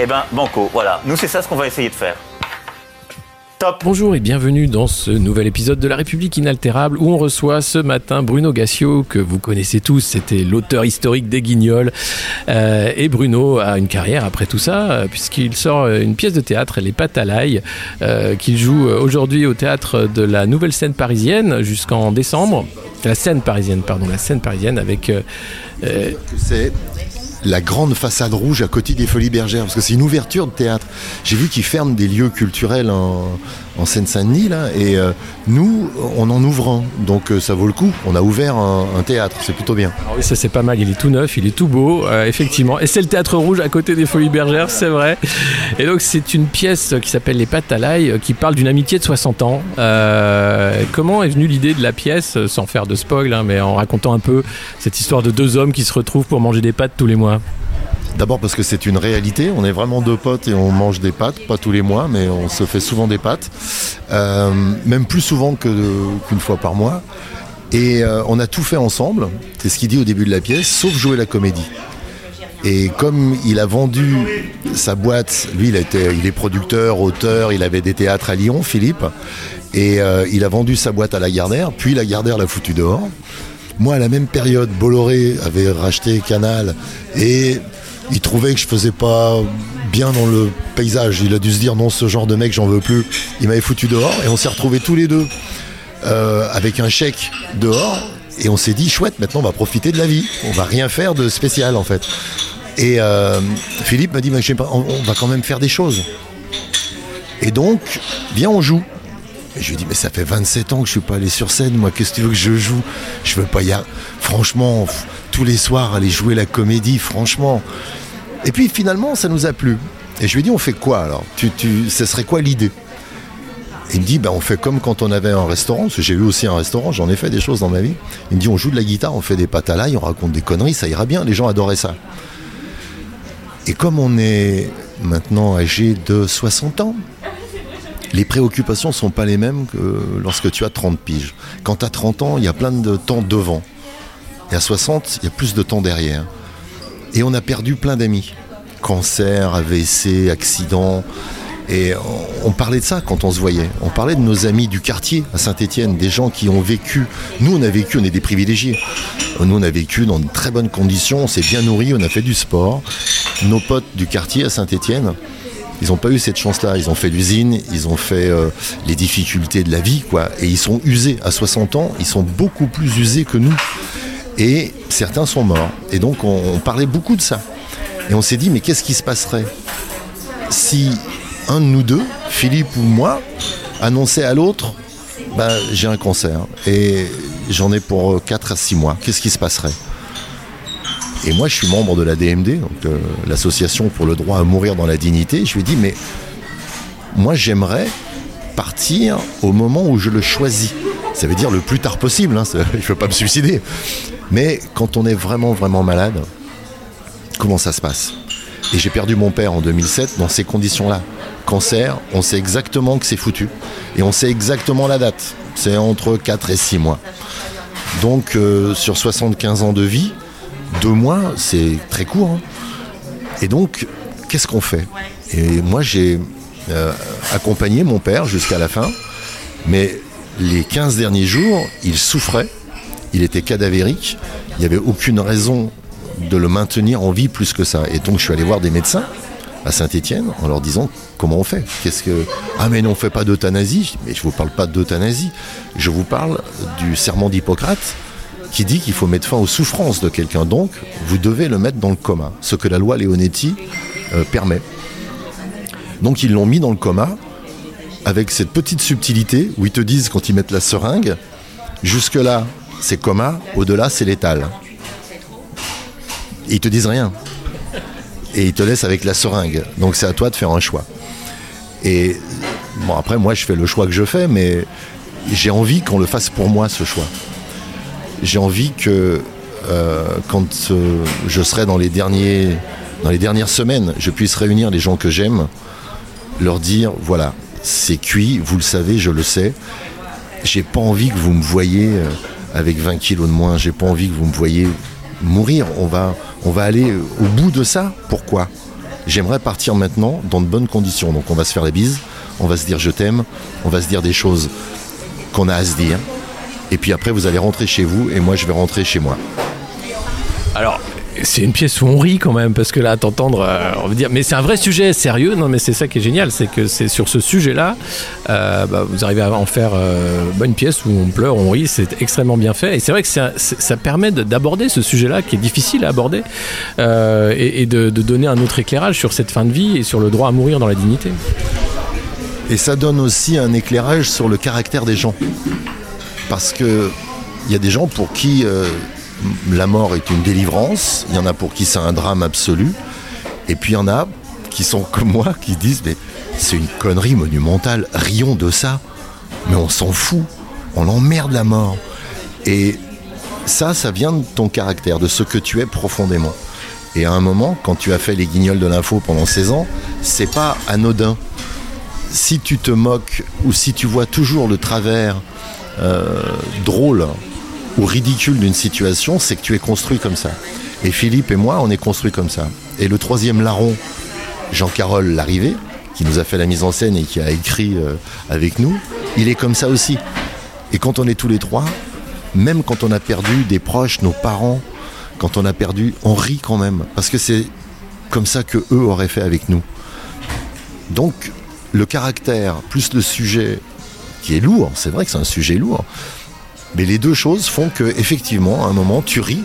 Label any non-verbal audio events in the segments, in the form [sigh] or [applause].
Eh ben, banco, voilà. Nous, c'est ça ce qu'on va essayer de faire. Top Bonjour et bienvenue dans ce nouvel épisode de La République inaltérable où on reçoit ce matin Bruno Gassio que vous connaissez tous, c'était l'auteur historique des Guignols Euh, et Bruno a une carrière après tout ça euh, puisqu'il sort euh, une pièce de théâtre Les Pattes à l'ail euh, qu'il joue aujourd'hui au théâtre de la Nouvelle Scène parisienne jusqu'en décembre. La scène parisienne, pardon, la scène parisienne avec euh, euh, C'est la grande façade rouge à côté des Folies Bergères, parce que c'est une ouverture de théâtre. J'ai vu qu'ils ferment des lieux culturels en, en Seine-Saint-Denis, là, et euh, nous, on en ouvre un. Donc euh, ça vaut le coup. On a ouvert un, théâtre, c'est plutôt bien. Ah oui, ça c'est pas mal, il est tout neuf, il est tout beau, euh, effectivement. Et c'est le Théâtre Rouge à côté des Folies Bergères, c'est vrai. Et donc c'est une pièce qui s'appelle Les Pattes à l'ail, qui parle d'une amitié de 60 ans. Comment est venue l'idée de la pièce, sans faire de spoil, hein, mais en racontant un peu cette histoire de deux hommes qui se retrouvent pour manger des pâtes tous les mois? D'abord parce que c'est une réalité, on est vraiment deux potes et on mange des pâtes, pas tous les mois, mais on se fait souvent des pâtes, Euh, même plus souvent qu'une fois par mois. Et euh, on a tout fait ensemble, c'est ce qu'il dit au début de la pièce, sauf jouer la comédie. Et comme il a vendu sa boîte, lui il, était, il est producteur, auteur, il avait des théâtres à Lyon, Philippe, et euh, il a vendu sa boîte à Lagardère, puis Lagardère l'a foutu dehors. Moi, à la même période, Bolloré avait racheté Canal et il trouvait que je faisais pas bien dans le paysage. Il a dû se dire non, ce genre de mec, j'en veux plus. Il m'avait foutu dehors et on s'est retrouvés tous les deux euh, avec un chèque dehors et on s'est dit chouette, maintenant on va profiter de la vie. On va rien faire de spécial en fait. Et euh, Philippe m'a dit, on, va quand même faire des choses. Et donc, viens, on joue. Et je lui ai dit, mais ça fait 27 ans que je suis pas allé sur scène, moi, qu'est-ce que tu veux que je joue? Je veux pas y aller. Franchement, tous les soirs, aller jouer la comédie, franchement. Et puis finalement, ça nous a plu. Et je lui ai dit, on fait quoi alors? Tu, Ce serait quoi l'idée? Il me dit, ben, on fait comme quand on avait un restaurant, parce que j'ai eu aussi un restaurant, j'en ai fait des choses dans ma vie. Il me dit, on joue de la guitare, on fait des l'ail, on raconte des conneries, ça ira bien, les gens adoraient ça. Et comme on est maintenant âgé de 60 ans, les préoccupations ne sont pas les mêmes que lorsque tu as 30 piges. Quand tu as 30 ans, il y a plein de temps devant. Et à 60, il y a plus de temps derrière. Et on a perdu plein d'amis. Cancer, AVC, accident. Et on, parlait de ça quand on se voyait. On parlait de nos amis du quartier à Saint-Étienne, des gens qui ont vécu. Nous, on a vécu, on est des privilégiés. Nous, on a vécu dans de très bonnes conditions, on s'est bien nourri, on a fait du sport. Nos potes du quartier à Saint-Étienne, ils n'ont pas eu cette chance-là. Ils ont fait l'usine, ils ont fait euh, les difficultés de la vie, quoi. Et ils sont usés. À 60 ans, ils sont beaucoup plus usés que nous. Et certains sont morts. Et donc, on, parlait beaucoup de ça. Et on s'est dit, mais qu'est-ce qui se passerait si un de nous deux, Philippe ou moi, annonçait à l'autre, ben, j'ai un cancer et j'en ai pour 4 à 6 mois. Qu'est-ce qui se passerait? Et moi, je suis membre de la DMD, donc euh, l'association pour le droit à mourir dans la dignité. Je lui ai dit, mais moi, j'aimerais partir au moment où je le choisis. Ça veut dire le plus tard possible. [laughs] Il ne faut pas me suicider. Mais quand on est vraiment, vraiment malade, comment ça se passe? Et j'ai perdu mon père en 2007 dans ces conditions-là. Cancer, on sait exactement que c'est foutu. Et on sait exactement la date. C'est entre 4 et 6 mois. Donc, euh, sur 75 ans de vie, deux mois, c'est très court. hein. Et donc, qu'est-ce qu'on fait? Et moi, j'ai euh, accompagné mon père jusqu'à la fin, mais les 15 derniers jours, il souffrait, il était cadavérique, il n'y avait aucune raison de le maintenir en vie plus que ça. Et donc, je suis allé voir des médecins à Saint-Étienne en leur disant comment on fait? Qu'est-ce que ah mais non on fait pas d'euthanasie mais je vous parle pas d'euthanasie je vous parle du serment d'Hippocrate qui dit qu'il faut mettre fin aux souffrances de quelqu'un. Donc, vous devez le mettre dans le coma, ce que la loi Leonetti euh, permet. Donc, ils l'ont mis dans le coma avec cette petite subtilité où ils te disent quand ils mettent la seringue, jusque-là, c'est coma, au-delà, c'est létal. Et ils te disent rien. et il te laisse avec la seringue. Donc c'est à toi de faire un choix. Et bon, après, moi, je fais le choix que je fais, mais j'ai envie qu'on le fasse pour moi, ce choix. J'ai envie que euh, quand euh, je serai dans les, derniers, dans les dernières semaines, je puisse réunir les gens que j'aime, leur dire voilà, c'est cuit, vous le savez, je le sais. J'ai pas envie que vous me voyez euh, avec 20 kilos de moins, j'ai pas envie que vous me voyez mourir. On va, on va aller au bout de ça. Pourquoi? J'aimerais partir maintenant dans de bonnes conditions. Donc on va se faire les bises, on va se dire je t'aime, on va se dire des choses qu'on a à se dire. Et puis après, vous allez rentrer chez vous et moi, je vais rentrer chez moi. Alors, c'est une pièce où on rit quand même, parce que là, t'entendre, euh, on veut dire, mais c'est un vrai sujet sérieux. Non, mais c'est ça qui est génial, c'est que c'est sur ce sujet-là, euh, bah, vous arrivez à en faire euh, bah, une pièce où on pleure, on rit, c'est extrêmement bien fait. Et c'est vrai que ça, permet de- d'aborder ce sujet-là qui est difficile à aborder et, de, de donner un autre éclairage sur cette fin de vie et sur le droit à mourir dans la dignité. Et ça donne aussi un éclairage sur le caractère des gens. Parce que il y a des gens pour qui la mort est une délivrance, il y en a pour qui c'est un drame absolu, et puis il y en a qui sont comme moi, qui disent mais c'est une connerie monumentale, rions de ça, mais on s'en fout, on emmerde la mort. Et ça, ça vient de ton caractère, de ce que tu es profondément. Et à un moment, quand tu as fait les guignols de l'info pendant 16 ans, c'est pas anodin. Si tu te moques ou si tu vois toujours le travers euh, drôle ou ridicule d'une situation, c'est que tu es construit comme ça. Et Philippe et moi, on est construit comme ça. Et le troisième larron, Jean-Carole Larrivé, qui nous a fait la mise en scène et qui a écrit euh, avec nous, il est comme ça aussi. Et quand on est tous les trois, même quand on a perdu des proches, nos parents, quand on a perdu, on rit quand même. Parce que c'est comme ça que eux auraient fait avec nous. Donc, le caractère plus le sujet qui est lourd, c'est vrai que c'est un sujet lourd, mais les deux choses font que effectivement, à un moment, tu ris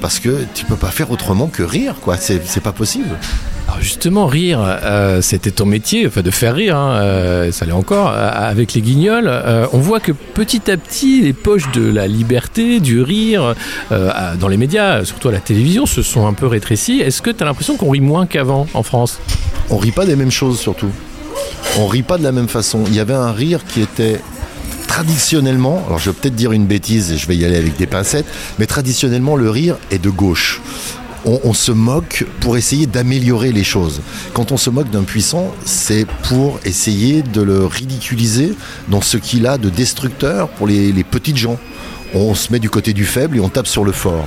parce que tu peux pas faire autrement que rire, quoi. C'est pas possible. Alors justement, rire, euh, c'était ton métier, enfin de faire rire, hein, euh, ça l'est encore, euh, avec les guignols. on voit que petit à petit, les poches de la liberté, du rire, dans les médias, surtout à la télévision, se sont un peu rétrécies. Est-ce que tu as l'impression qu'on rit moins qu'avant en France? On rit pas des mêmes choses surtout. On rit pas de la même façon. Il y avait un rire qui était traditionnellement, alors je vais peut-être dire une bêtise et je vais y aller avec des pincettes, mais traditionnellement le rire est de gauche. On, se moque pour essayer d'améliorer les choses. Quand on se moque d'un puissant, c'est pour essayer de le ridiculiser dans ce qu'il a de destructeur pour les, les petites gens. On se met du côté du faible et on tape sur le fort.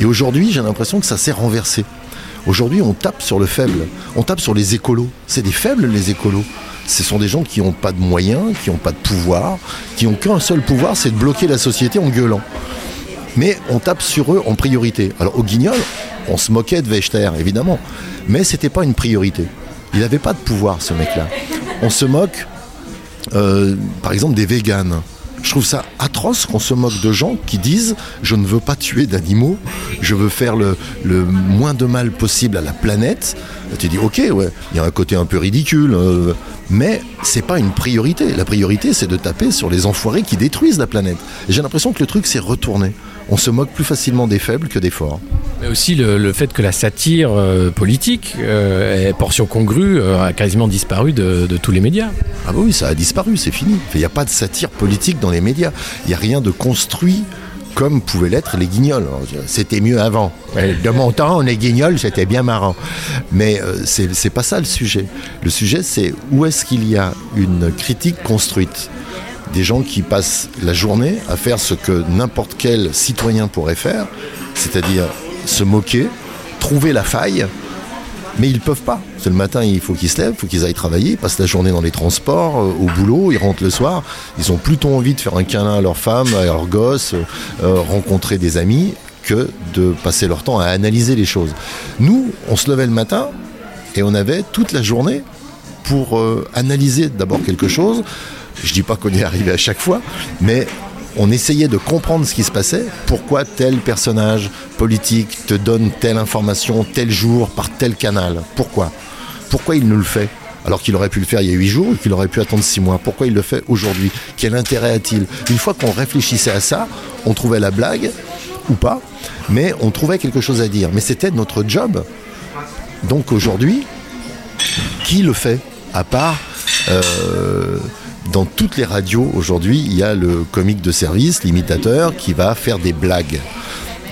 Et aujourd'hui, j'ai l'impression que ça s'est renversé. Aujourd'hui, on tape sur le faible. On tape sur les écolos. C'est des faibles, les écolos. Ce sont des gens qui n'ont pas de moyens, qui n'ont pas de pouvoir, qui n'ont qu'un seul pouvoir, c'est de bloquer la société en gueulant. Mais on tape sur eux en priorité. Alors au Guignol, on se moquait de Wechter, évidemment. Mais c'était pas une priorité. Il n'avait pas de pouvoir, ce mec-là. On se moque, euh, par exemple, des véganes. Je trouve ça atroce qu'on se moque de gens qui disent je ne veux pas tuer d'animaux, je veux faire le, moins de mal possible à la planète. Tu dis ok, il y a un côté un peu ridicule, euh, mais c'est pas une priorité. La priorité, c'est de taper sur les enfoirés qui détruisent la planète. J'ai l'impression que le truc s'est retourné. On se moque plus facilement des faibles que des forts. Mais aussi le, le fait que la satire euh, politique, euh, est portion congrue, euh, a quasiment disparu de, de tous les médias. Ah bah oui, ça a disparu, c'est fini. Il n'y a pas de satire politique dans les médias. Il n'y a rien de construit comme pouvaient l'être les guignols. C'était mieux avant. De mon temps, les guignols, c'était bien marrant. Mais c'est pas ça le sujet. Le sujet, c'est où est-ce qu'il y a une critique construite? Des gens qui passent la journée à faire ce que n'importe quel citoyen pourrait faire, c'est-à-dire se moquer, trouver la faille, mais ils peuvent pas. C'est le matin, il faut qu'ils se lèvent, il faut qu'ils aillent travailler, ils passent la journée dans les transports, euh, au boulot, ils rentrent le soir. Ils ont plutôt envie de faire un câlin à leur femme, à leurs gosses, euh, rencontrer des amis, que de passer leur temps à analyser les choses. Nous, on se levait le matin et on avait toute la journée pour euh, analyser d'abord quelque chose. Je dis pas qu'on est arrivé à chaque fois, mais on essayait de comprendre ce qui se passait, pourquoi tel personnage politique te donne telle information tel jour par tel canal? Pourquoi? Pourquoi il nous le fait? Alors qu'il aurait pu le faire il y a huit jours et qu'il aurait pu attendre six mois. Pourquoi il le fait aujourd'hui? Quel intérêt a-t-il? Une fois qu'on réfléchissait à ça, on trouvait la blague ou pas, mais on trouvait quelque chose à dire. Mais c'était notre job. Donc aujourd'hui, qui le fait? À part euh, dans toutes les radios aujourd'hui, il y a le comique de service, l'imitateur, qui va faire des blagues.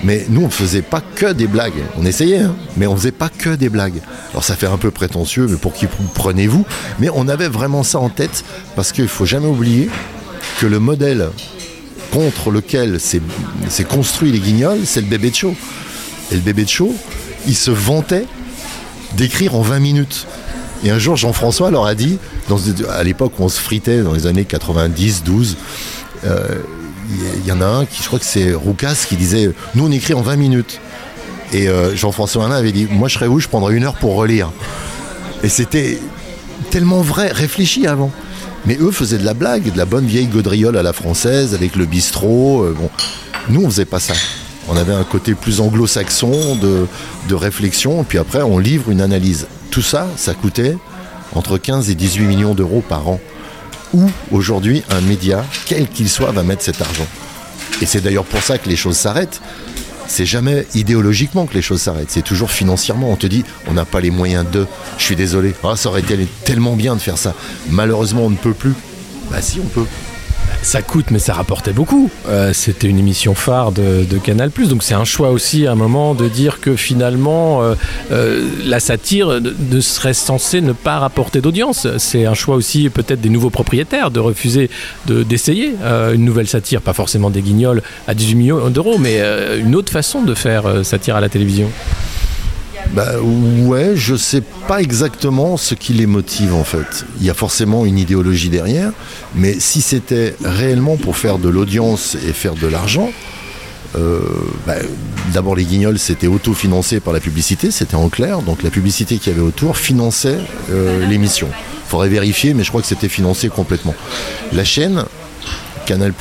Mais nous, on ne faisait pas que des blagues. On essayait, hein, mais on ne faisait pas que des blagues. Alors ça fait un peu prétentieux, mais pour qui prenez-vous? Mais on avait vraiment ça en tête, parce qu'il ne faut jamais oublier que le modèle contre lequel s'est construit les guignols, c'est le bébé de show. Et le bébé de show, il se vantait d'écrire en 20 minutes. Et un jour, Jean-François leur a dit, à l'époque où on se fritait, dans les années 90, 12, il y, en a un qui, je crois que c'est Roucas, qui disait Nous, on écrit en 20 minutes. Et euh, Jean-François Alain avait dit Moi, je serais vous, je prendrais une heure pour relire. Et c'était tellement vrai, réfléchi avant. Mais eux faisaient de la blague, de la bonne vieille gaudriole à la française, avec le bistrot. Euh, bon. Nous, on faisait pas ça. On avait un côté plus anglo-saxon de, de réflexion, puis après, on livre une analyse. Tout ça, ça coûtait entre 15 et 18 millions d'euros par an où aujourd'hui un média, quel qu'il soit, va mettre cet argent. Et c'est d'ailleurs pour ça que les choses s'arrêtent. C'est jamais idéologiquement que les choses s'arrêtent, c'est toujours financièrement. On te dit, on n'a pas les moyens de. Je suis désolé, ah, ça aurait été tellement bien de faire ça. Malheureusement, on ne peut plus. Bah si, on peut ça coûte, mais ça rapportait beaucoup. Euh, c'était une émission phare de, Canal+, donc c'est un choix aussi à un moment de dire que finalement euh, euh, la satire ne serait censée ne pas rapporter d'audience. C'est un choix aussi peut-être des nouveaux propriétaires de refuser d'essayer une nouvelle satire, pas forcément des guignols à 18 millions d'euros, mais une autre façon de faire satire à la télévision. Bah ouais, je sais pas exactement ce qui les motive en fait. Il y a forcément une idéologie derrière, mais si c'était réellement pour faire de l'audience et faire de l'argent, euh, bah, d'abord les guignols c'était autofinancé par la publicité, c'était en clair, donc la publicité qu'il y avait autour finançait euh, l'émission. Faudrait vérifier, mais je crois que c'était financé complètement. La chaîne, Canal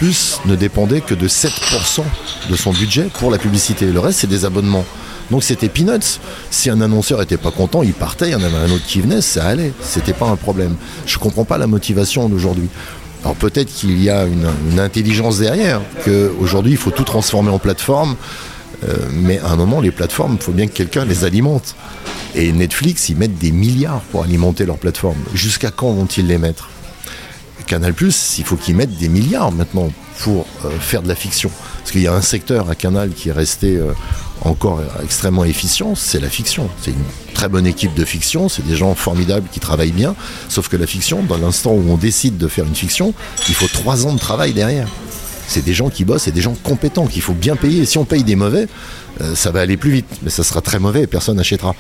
ne dépendait que de 7% de son budget pour la publicité. Le reste, c'est des abonnements. Donc c'était peanuts. Si un annonceur était pas content, il partait, il y en avait un autre qui venait, ça allait. C'était pas un problème. Je comprends pas la motivation d'aujourd'hui. Alors peut-être qu'il y a une, intelligence derrière, qu'aujourd'hui il faut tout transformer en plateforme, euh, mais à un moment les plateformes, il faut bien que quelqu'un les alimente. Et Netflix, ils mettent des milliards pour alimenter leur plateforme. Jusqu'à quand vont-ils les mettre? Canal il faut qu'ils mettent des milliards maintenant pour euh, faire de la fiction. Parce qu'il y a un secteur à Canal qui est resté euh, encore extrêmement efficient, c'est la fiction. C'est une très bonne équipe de fiction, c'est des gens formidables qui travaillent bien, sauf que la fiction, dans l'instant où on décide de faire une fiction, il faut trois ans de travail derrière. C'est des gens qui bossent, c'est des gens compétents qu'il faut bien payer. Et si on paye des mauvais, euh, ça va aller plus vite, mais ça sera très mauvais et personne n'achètera.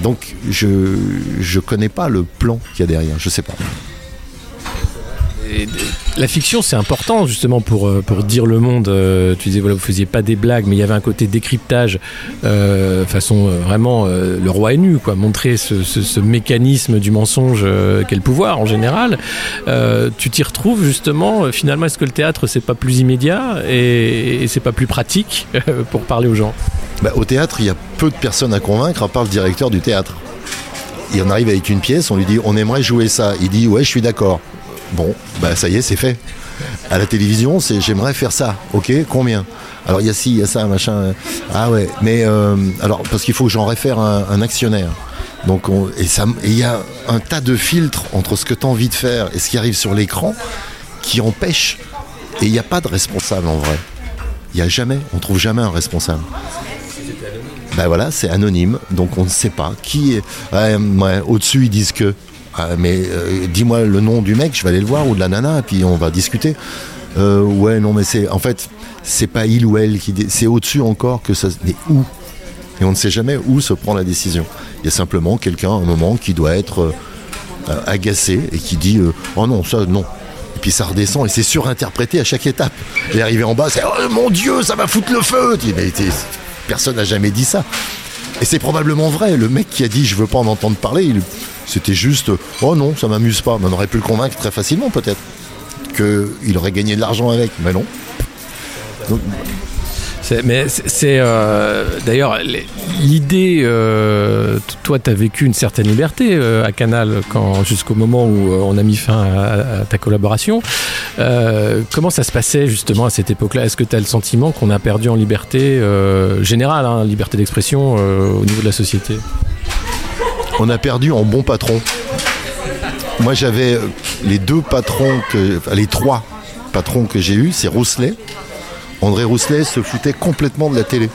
Donc je ne connais pas le plan qu'il y a derrière, je sais pas la fiction, c'est important justement pour, euh, dire le monde. Euh, tu disais, voilà, vous faisiez pas des blagues, mais il y avait un côté décryptage, euh, façon vraiment le roi est nu, quoi. Montrer ce, mécanisme du mensonge qu'est le pouvoir en général. tu t'y retrouves justement. Finalement, est-ce que le théâtre, c'est pas plus immédiat et, c'est pas plus pratique pour parler aux gens? Bah, Au théâtre, il y a peu de personnes à convaincre à part le directeur du théâtre. Il en arrive avec une pièce, on lui dit on aimerait jouer ça. Il dit ouais, je suis d'accord. Bon, bah ça y est, c'est fait. À la télévision, c'est j'aimerais faire ça. Ok, combien? Alors il y a ci, il y a ça, machin. Ah ouais, mais euh, alors parce qu'il faut que j'en réfère un, actionnaire. Donc et il y a un tas de filtres entre ce que tu as envie de faire et ce qui arrive sur l'écran qui empêche. Et il n'y a pas de responsable en vrai. Il n'y a jamais, on trouve jamais un responsable. Ben voilà, c'est anonyme, donc on ne sait pas qui est. Au-dessus, ils disent que. Ah, mais euh, dis-moi le nom du mec, je vais aller le voir, ou de la nana, et puis on va discuter. Euh, ouais, non, mais c'est. En fait, c'est pas il ou elle qui. C'est au-dessus encore que ça. Mais où? Et on ne sait jamais où se prend la décision. Il y a simplement quelqu'un, à un moment, qui doit être euh, agacé et qui dit Oh non, ça, non. Et puis ça redescend et c'est surinterprété à chaque étape. Et arrivé en bas, c'est Oh mon Dieu, ça va foutre le feu mais, Personne n'a jamais dit ça. Et c'est probablement vrai. Le mec qui a dit Je veux pas en entendre parler, il c'était juste, oh non, ça m'amuse pas. on aurait pu le convaincre très facilement peut-être qu'il aurait gagné de l'argent avec, mais non. mais c'est euh, d'ailleurs l'idée. Euh, toi, tu as vécu une certaine liberté euh, à Canal jusqu'au moment où on a mis fin à, ta collaboration. comment ça se passait justement à cette époque-là? Est-ce que tu as le sentiment qu'on a perdu en liberté générale, hein, liberté d'expression au niveau de la société? On a perdu en bon patron. Moi, j'avais euh, les deux patrons, les trois patrons que j'ai eus, c'est Rousselet. André Rousselet se foutait complètement de la télé.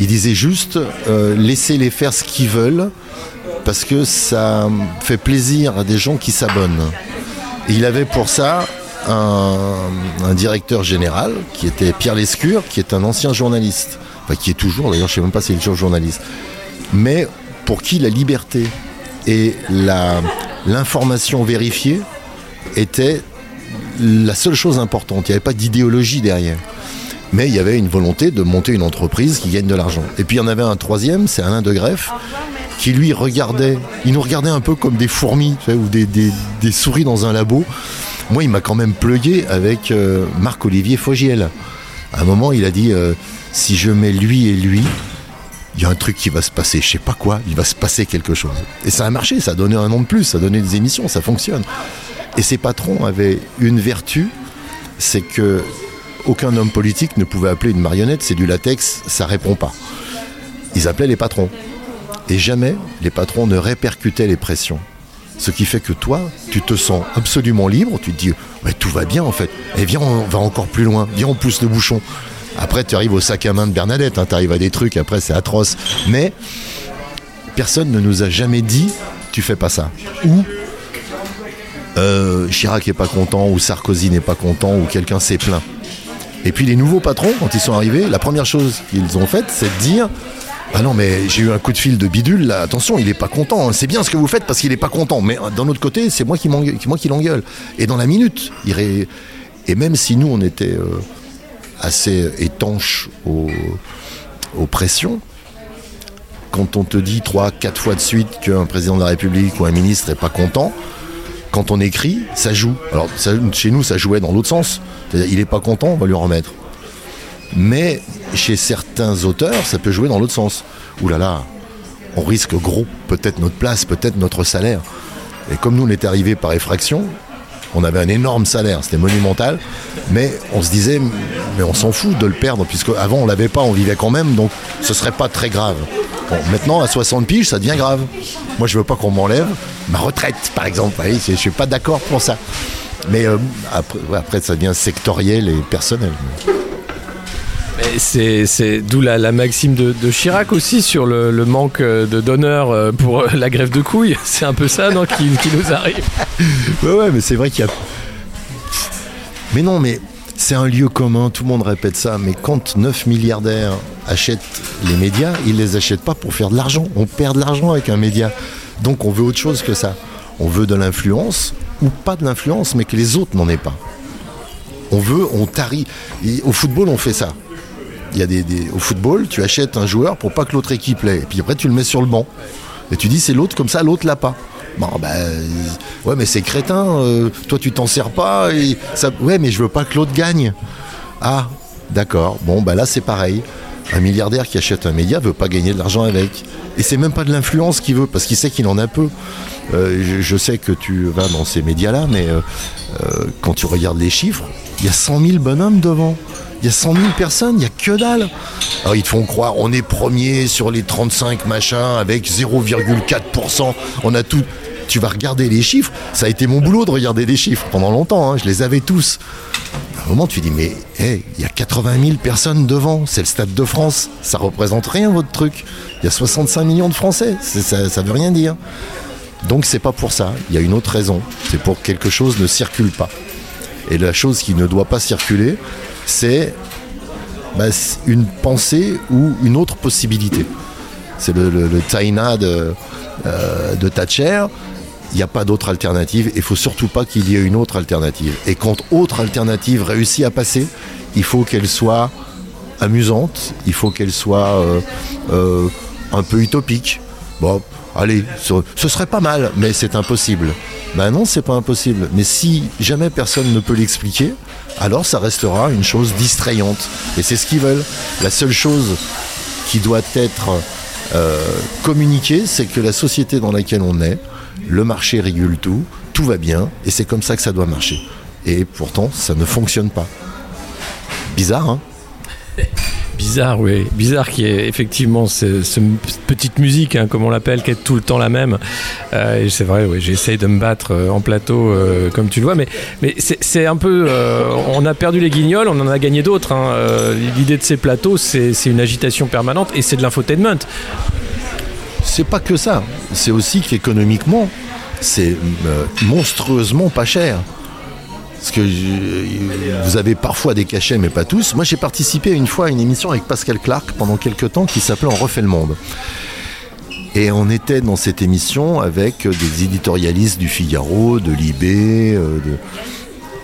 Il disait juste euh, laissez-les faire ce qu'ils veulent parce que ça fait plaisir à des gens qui s'abonnent. Et il avait pour ça un, directeur général qui était Pierre Lescure, qui est un ancien journaliste. Enfin, qui est toujours, d'ailleurs, je ne sais même pas s'il est toujours journaliste. Mais pour qui la liberté et l'information vérifiée était la seule chose importante. Il n'y avait pas d'idéologie derrière. Mais il y avait une volonté de monter une entreprise qui gagne de l'argent. Et puis il y en avait un troisième, c'est Alain de Greff, qui lui regardait, il nous regardait un peu comme des fourmis ou des, des- des souris dans un labo. Moi, il m'a quand même plugué avec euh, Marc-Olivier Fogiel. À un moment, il a dit euh, si je mets lui et lui, il y a un truc qui va se passer, je sais pas quoi, il va se passer quelque chose. Et ça a marché, ça a donné un nom de plus, ça a donné des émissions, ça fonctionne. Et ces patrons avaient une vertu, c'est que aucun homme politique ne pouvait appeler une marionnette, c'est du latex, ça répond pas. Ils appelaient les patrons. Et jamais les patrons ne répercutaient les pressions. Ce qui fait que toi, tu te sens absolument libre, tu te dis, tout va bien en fait. Et viens, on va encore plus loin, viens, on pousse le bouchon. Après, tu arrives au sac à main de Bernadette, tu arrives à des trucs, après c'est atroce. Mais personne ne nous a jamais dit, tu fais pas ça. Ou euh, Chirac est pas content, ou Sarkozy n'est pas content, ou quelqu'un s'est plaint. Et puis les nouveaux patrons, quand ils sont arrivés, la première chose qu'ils ont faite, c'est de dire Ah non, mais j'ai eu un coup de fil de bidule, là, attention, il est pas content, hein. c'est bien ce que vous faites parce qu'il est pas content. Mais euh, d'un autre côté, c'est moi qui l'engueule. Et dans la minute, et même si nous, on était euh, assez étanches aux, pressions, quand on te dit trois, quatre fois de suite qu'un président de la République ou un ministre est pas content, quand on écrit, ça joue. Alors chez nous, ça jouait dans l'autre sens. Il est pas content, on va lui remettre. Mais chez certains auteurs, ça peut jouer dans l'autre sens. Ouh là là, on risque gros, peut-être notre place, peut-être notre salaire. Et comme nous, on était arrivé par effraction, on avait un énorme salaire, c'était monumental, mais on se disait, mais on s'en fout de le perdre, puisque avant on l'avait pas, on vivait quand même, donc ce serait pas très grave. Maintenant, à 60 piges, ça devient grave. Moi, je veux pas qu'on m'enlève ma retraite, par exemple. Voyez, je suis pas d'accord pour ça. Mais euh, après, après, ça devient sectoriel et personnel. C'est d'où la, maxime de, Chirac aussi sur le, manque euh, de donneurs euh, pour euh, la grève de couilles. [laughs] C'est un peu ça non, qui, nous arrive. [laughs] Ouais, mais c'est vrai qu'il y a. Mais non, mais c'est un lieu commun, tout le monde répète ça. Mais quand 9 milliardaires achètent les médias, ils les achètent pas pour faire de l'argent. On perd de l'argent avec un média. Donc on veut autre chose que ça. On veut de l'influence, ou pas de l'influence, mais que les autres n'en aient pas. On veut, on tarie. Au football, on fait ça. Y a des, au football, tu achètes un joueur pour pas que l'autre équipe l'ait. Et puis après, tu le mets sur le banc. Et tu dis, c'est l'autre, comme ça, l'autre l'a pas. Bon, ben, euh, ouais, mais c'est crétin. euh, toi, tu t'en sers pas. Ouais, mais je veux pas que l'autre gagne. Ah, d'accord. Bon, bah là, c'est pareil. Un milliardaire qui achète un média veut pas gagner de l'argent avec. Et c'est même pas de l'influence qu'il veut, parce qu'il sait qu'il en a peu. Euh, je, sais que tu vas dans ces médias-là, mais quand tu regardes les chiffres, il y a 100 000 bonhommes devant. Il y a 100 000 personnes, il n'y a que dalle. Alors ils te font croire, on est premier sur les 35 machins avec 0,4%. On a tout. Tu vas regarder les chiffres. Ça a été mon boulot de regarder des chiffres pendant longtemps. hein, je les avais tous. À un moment, tu dis, mais il y a 80 000 personnes devant. C'est le Stade de France. Ça représente rien, votre truc. Il y a 65 millions de Français. Ça, ça veut rien dire. Donc c'est pas pour ça. Il y a une autre raison. C'est pour que quelque chose ne circule pas. Et la chose qui ne doit pas circuler, c'est bah, c'est une pensée ou une autre possibilité. C'est le, le, Taina de, euh, de Thatcher. Il n'y a pas d'autre alternative. Il faut surtout pas qu'il y ait une autre alternative. Et quand autre alternative réussit à passer, il faut qu'elle soit amusante. Il faut qu'elle soit euh, euh, un peu utopique. Bon, allez, ce, serait pas mal, mais c'est impossible. Ben non, c'est pas impossible. Mais si jamais personne ne peut l'expliquer, alors ça restera une chose distrayante. Et c'est ce qu'ils veulent. La seule chose qui doit être euh, communiquée, c'est que la société dans laquelle on est, le marché régule tout, tout va bien, et c'est comme ça que ça doit marcher. Et pourtant, ça ne fonctionne pas. Bizarre, hein? [laughs] Bizarre, oui. Bizarre qui est effectivement ce, ce petite musique, hein, comme on l'appelle, qui est tout le temps la même. Euh, et c'est vrai, oui, j'essaye de me battre euh, en plateau, euh, comme tu le vois, mais, c'est un peu. on a perdu les guignols, on en a gagné d'autres. hein. L'idée de ces plateaux, c'est une agitation permanente et c'est de l'infotainment. C'est pas que ça. C'est aussi qu'économiquement, c'est monstrueusement pas cher. Parce que vous avez parfois des cachets, mais pas tous. Moi, j'ai participé une fois à une émission avec Pascal Clark pendant quelques temps qui s'appelait On refait le monde. Et on était dans cette émission avec des éditorialistes du Figaro, de Libé. euh, de...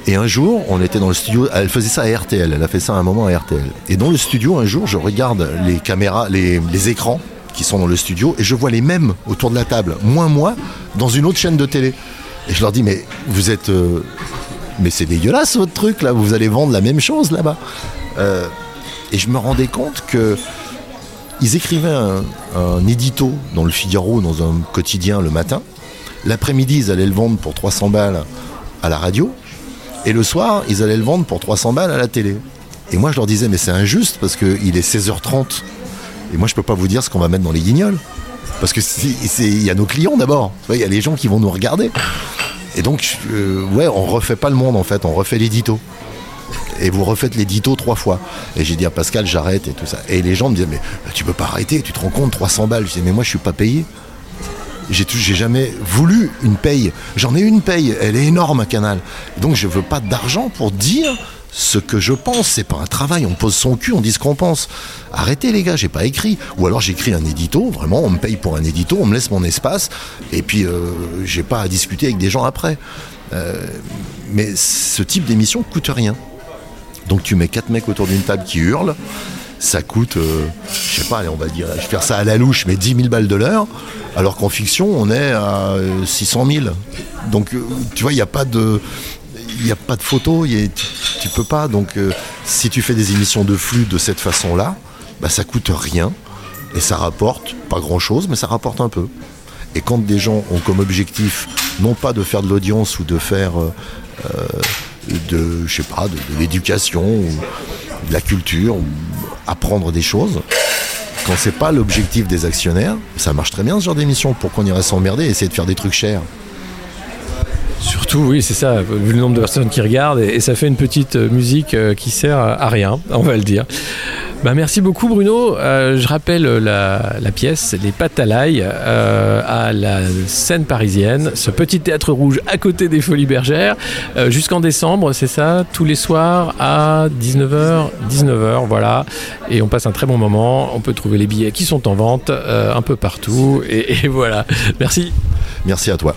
Et un jour, on était dans le studio. Elle faisait ça à RTL. Elle a fait ça à un moment à RTL. Et dans le studio, un jour, je regarde les caméras, les, les écrans qui sont dans le studio, et je vois les mêmes autour de la table, moins moi, dans une autre chaîne de télé. Et je leur dis, mais vous êtes. euh, mais c'est dégueulasse votre truc là, vous allez vendre la même chose là-bas. Euh, et je me rendais compte que ils écrivaient un, édito dans le Figaro, dans un quotidien le matin. L'après-midi, ils allaient le vendre pour 300 balles à la radio. Et le soir, ils allaient le vendre pour 300 balles à la télé. Et moi, je leur disais, mais c'est injuste parce qu'il est 16h30. Et moi, je peux pas vous dire ce qu'on va mettre dans les guignols. Parce que il y a nos clients d'abord. Il y a les gens qui vont nous regarder. Et donc, euh, ouais, on refait pas le monde en fait, on refait l'édito. Et vous refaites l'édito trois fois. Et j'ai dit à Pascal, j'arrête et tout ça. Et les gens me disaient, mais tu peux pas arrêter, tu te rends compte, 300 balles. Je disais, mais moi, je suis pas payé. J'ai jamais voulu une paye. J'en ai une paye, elle est énorme Canal. Donc je veux pas d'argent pour dire ce que je pense. C'est pas un travail, on pose son cul, on dit ce qu'on pense. Arrêtez les gars, j'ai pas écrit. Ou alors j'écris un édito, vraiment, on me paye pour un édito, on me laisse mon espace, et puis euh, j'ai pas à discuter avec des gens après. Euh, mais ce type d'émission coûte rien. Donc tu mets quatre mecs autour d'une table qui hurlent, ça coûte, euh, je sais pas, allez, on va dire, je vais faire ça à la louche, mais 10 000 balles de l'heure, alors qu'en fiction, on est à euh, 600 000. Donc, tu vois, il n'y a pas de... Il n'y a pas de photo, tu, tu peux pas. Donc, euh, si tu fais des émissions de flux de cette façon-là, bah, ça coûte rien et ça rapporte pas grand-chose, mais ça rapporte un peu. Et quand des gens ont comme objectif, non pas de faire de l'audience ou de faire euh, euh, de, je sais pas, de, de l'éducation ou de la culture, ou apprendre des choses, quand c'est pas l'objectif des actionnaires, ça marche très bien ce genre d'émission. Pourquoi on irait s'emmerder et essayer de faire des trucs chers Surtout, oui, c'est ça, vu le nombre de personnes qui regardent, et, ça fait une petite euh, musique euh, qui sert à, rien, [laughs] on va le dire. Bah, merci beaucoup Bruno. Euh, je rappelle la, pièce, Les l'ail, euh, à la scène parisienne, ce petit théâtre rouge à côté des Folies Bergères, jusqu'en décembre, c'est ça, tous les soirs à 19h, 19h, voilà. Et on passe un très bon moment, on peut trouver les billets qui sont en vente un peu partout, et voilà. Merci. Merci à toi.